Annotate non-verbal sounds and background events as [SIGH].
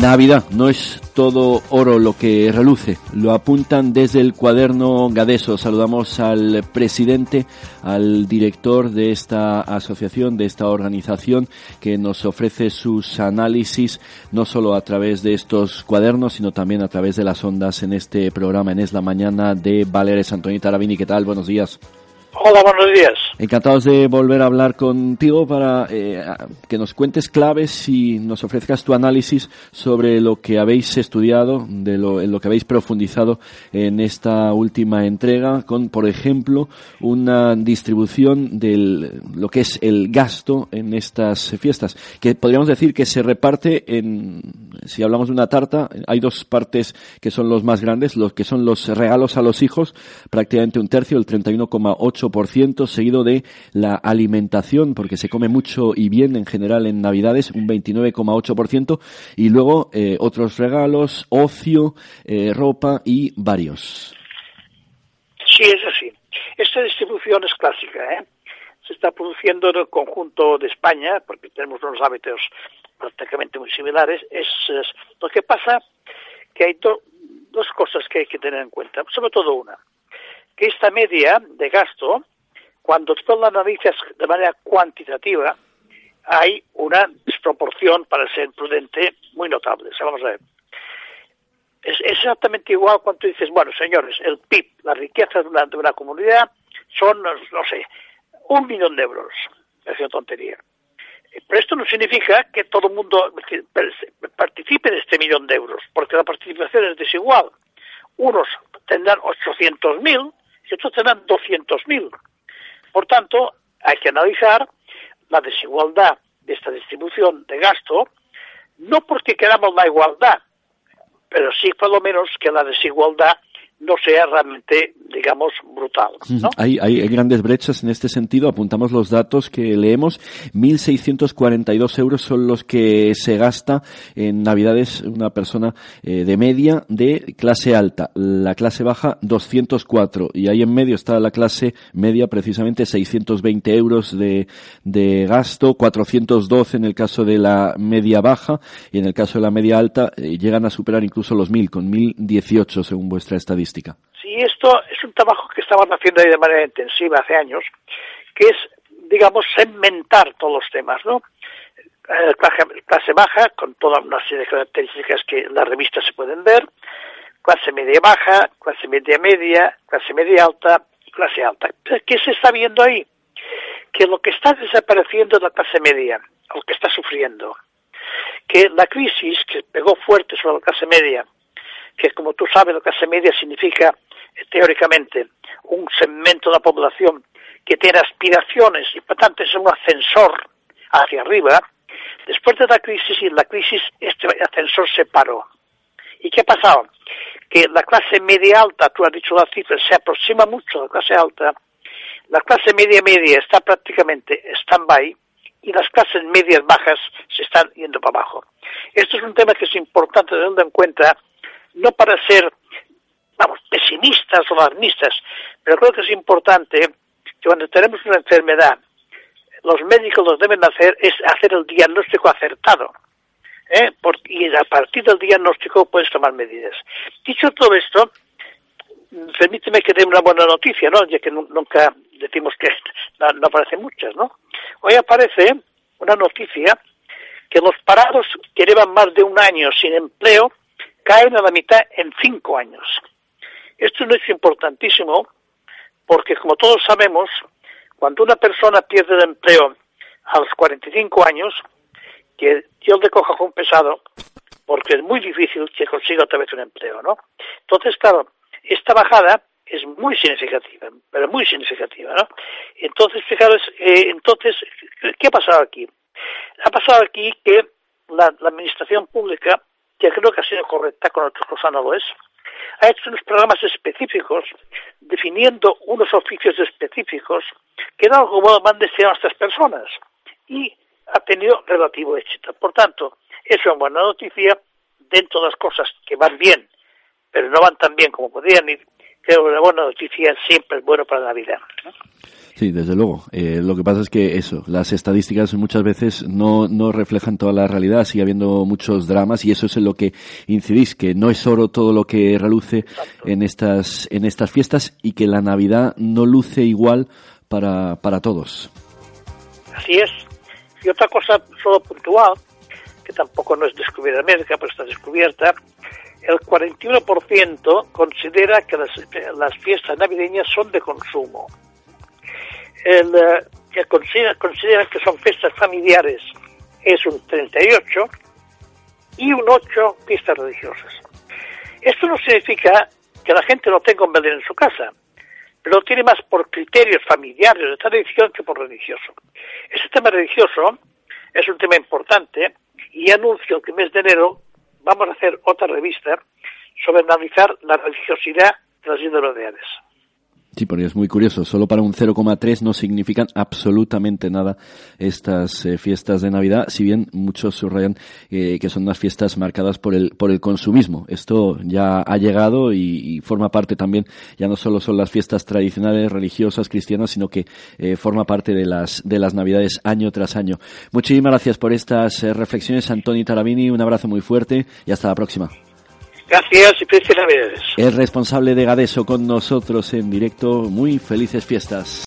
Navidad no es todo oro lo que reluce, lo apuntan desde el cuaderno Gadeso. Saludamos al presidente, al director de esta asociación, de esta organización que nos ofrece sus análisis no solo a través de estos cuadernos, sino también a través de las ondas en este programa en Es la Mañana de Valeres. Antonio Tarabini, ¿qué tal? Buenos días. Hola, buenos días. Encantados de volver a hablar contigo para eh, que nos cuentes claves y nos ofrezcas tu análisis sobre lo que habéis estudiado, de lo, en lo que habéis profundizado en esta última entrega, con, por ejemplo, una distribución de lo que es el gasto en estas fiestas, que podríamos decir que se reparte en, si hablamos de una tarta, hay dos partes que son los más grandes, los que son los regalos a los hijos, prácticamente un tercio, el 31,8 ciento seguido de la alimentación, porque se come mucho y bien en general en Navidades, un 29,8%, y luego eh, otros regalos, ocio, eh, ropa y varios. Sí, es así. Esta distribución es clásica, ¿eh? Se está produciendo en el conjunto de España, porque tenemos unos hábitos prácticamente muy similares. Es, lo que pasa que hay dos cosas que hay que tener en cuenta, sobre todo una esta media de gasto, cuando tú la analizas de manera cuantitativa, hay una desproporción, para ser prudente, muy notable. vamos a ver. Es exactamente igual cuando dices, bueno, señores, el PIB, la riqueza de una, de una comunidad, son, no sé, un millón de euros. Es una tontería. Pero esto no significa que todo el mundo participe de este millón de euros, porque la participación es desigual. Unos tendrán 800.000 y otros tendrán 200.000. Por tanto, hay que analizar la desigualdad de esta distribución de gasto, no porque queramos la igualdad, pero sí por lo menos que la desigualdad no sea realmente, digamos, brutal. ¿no? Hay, hay, grandes brechas en este sentido. Apuntamos los datos que leemos. 1.642 euros son los que se gasta en Navidades una persona eh, de media de clase alta. La clase baja, 204. Y ahí en medio está la clase media, precisamente 620 euros de, de gasto, 412 en el caso de la media baja y en el caso de la media alta eh, llegan a superar incluso los 1.000, con 1.018 según vuestra estadística. Sí, esto es un trabajo que estamos haciendo de manera intensiva hace años, que es, digamos, segmentar todos los temas, ¿no? Eh, clase, baja, con toda una serie de características que en las revistas se pueden ver, clase media baja, clase media media, clase media alta y clase alta. ¿Qué se está viendo ahí? Que lo que está desapareciendo es la clase media, lo que está sufriendo. Que la crisis que pegó fuerte sobre la clase media que como tú sabes, la clase media significa eh, teóricamente un segmento de la población que tiene aspiraciones y por tanto es un ascensor hacia arriba, después de la crisis y la crisis este ascensor se paró. ¿Y qué ha pasado? Que la clase media alta, tú has dicho la cifra, se aproxima mucho a la clase alta, la clase media media está prácticamente stand-by y las clases medias bajas se están yendo para abajo. Esto es un tema que es importante tener en cuenta no para ser, vamos, pesimistas o alarmistas, pero creo que es importante que cuando tenemos una enfermedad, los médicos lo deben hacer es hacer el diagnóstico acertado. ¿eh? y a partir del diagnóstico puedes tomar medidas. Dicho todo esto, permíteme que dé una buena noticia, ¿no? Ya que nunca decimos que [LAUGHS] no, no aparecen muchas, ¿no? Hoy aparece una noticia que los parados que llevan más de un año sin empleo caen a la mitad en cinco años. Esto no es importantísimo porque, como todos sabemos, cuando una persona pierde el empleo a los 45 años, que Dios le coja con pesado, porque es muy difícil que consiga otra vez un empleo, ¿no? Entonces, claro, esta bajada es muy significativa, pero muy significativa, ¿no? Entonces, fijaros, eh, entonces, ¿qué ha pasado aquí? Ha pasado aquí que la administración pública que creo que ha sido correcta, con otras cosas no lo es, ha hecho unos programas específicos definiendo unos oficios específicos que de algún modo van destinados a estas personas y ha tenido relativo éxito. Por tanto, es una buena noticia dentro de las cosas que van bien, pero no van tan bien como podrían ir, que una buena noticia siempre es bueno para la Navidad. Sí, desde luego. Eh, lo que pasa es que eso, las estadísticas muchas veces no, no reflejan toda la realidad, sigue habiendo muchos dramas y eso es en lo que incidís, que no es oro todo lo que reluce en estas, en estas fiestas y que la Navidad no luce igual para, para todos. Así es. Y otra cosa solo puntual, que tampoco no es descubierta en América, pero está descubierta, el 41% considera que las, las fiestas navideñas son de consumo el, eh, que considera, consideran que son fiestas familiares es un 38 y un 8 fiestas religiosas. Esto no significa que la gente no tenga un Belén en su casa, pero lo tiene más por criterios familiares de tradición que por religioso. Ese tema religioso es un tema importante y anuncio que el mes de enero vamos a hacer otra revista sobre analizar la religiosidad de las ideologías. Sí, porque es muy curioso. Solo para un 0,3 no significan absolutamente nada estas eh, fiestas de Navidad, si bien muchos subrayan eh, que son unas fiestas marcadas por el, por el consumismo. Esto ya ha llegado y, forma parte también, ya no solo son las fiestas tradicionales, religiosas, cristianas, sino que eh, forma parte de las, de las Navidades año tras año. Muchísimas gracias por estas reflexiones, Antoni Tarabini. Un abrazo muy fuerte y hasta la próxima. Gracias y felices Navidades. El responsable de Gadeso con nosotros en directo. Muy felices fiestas.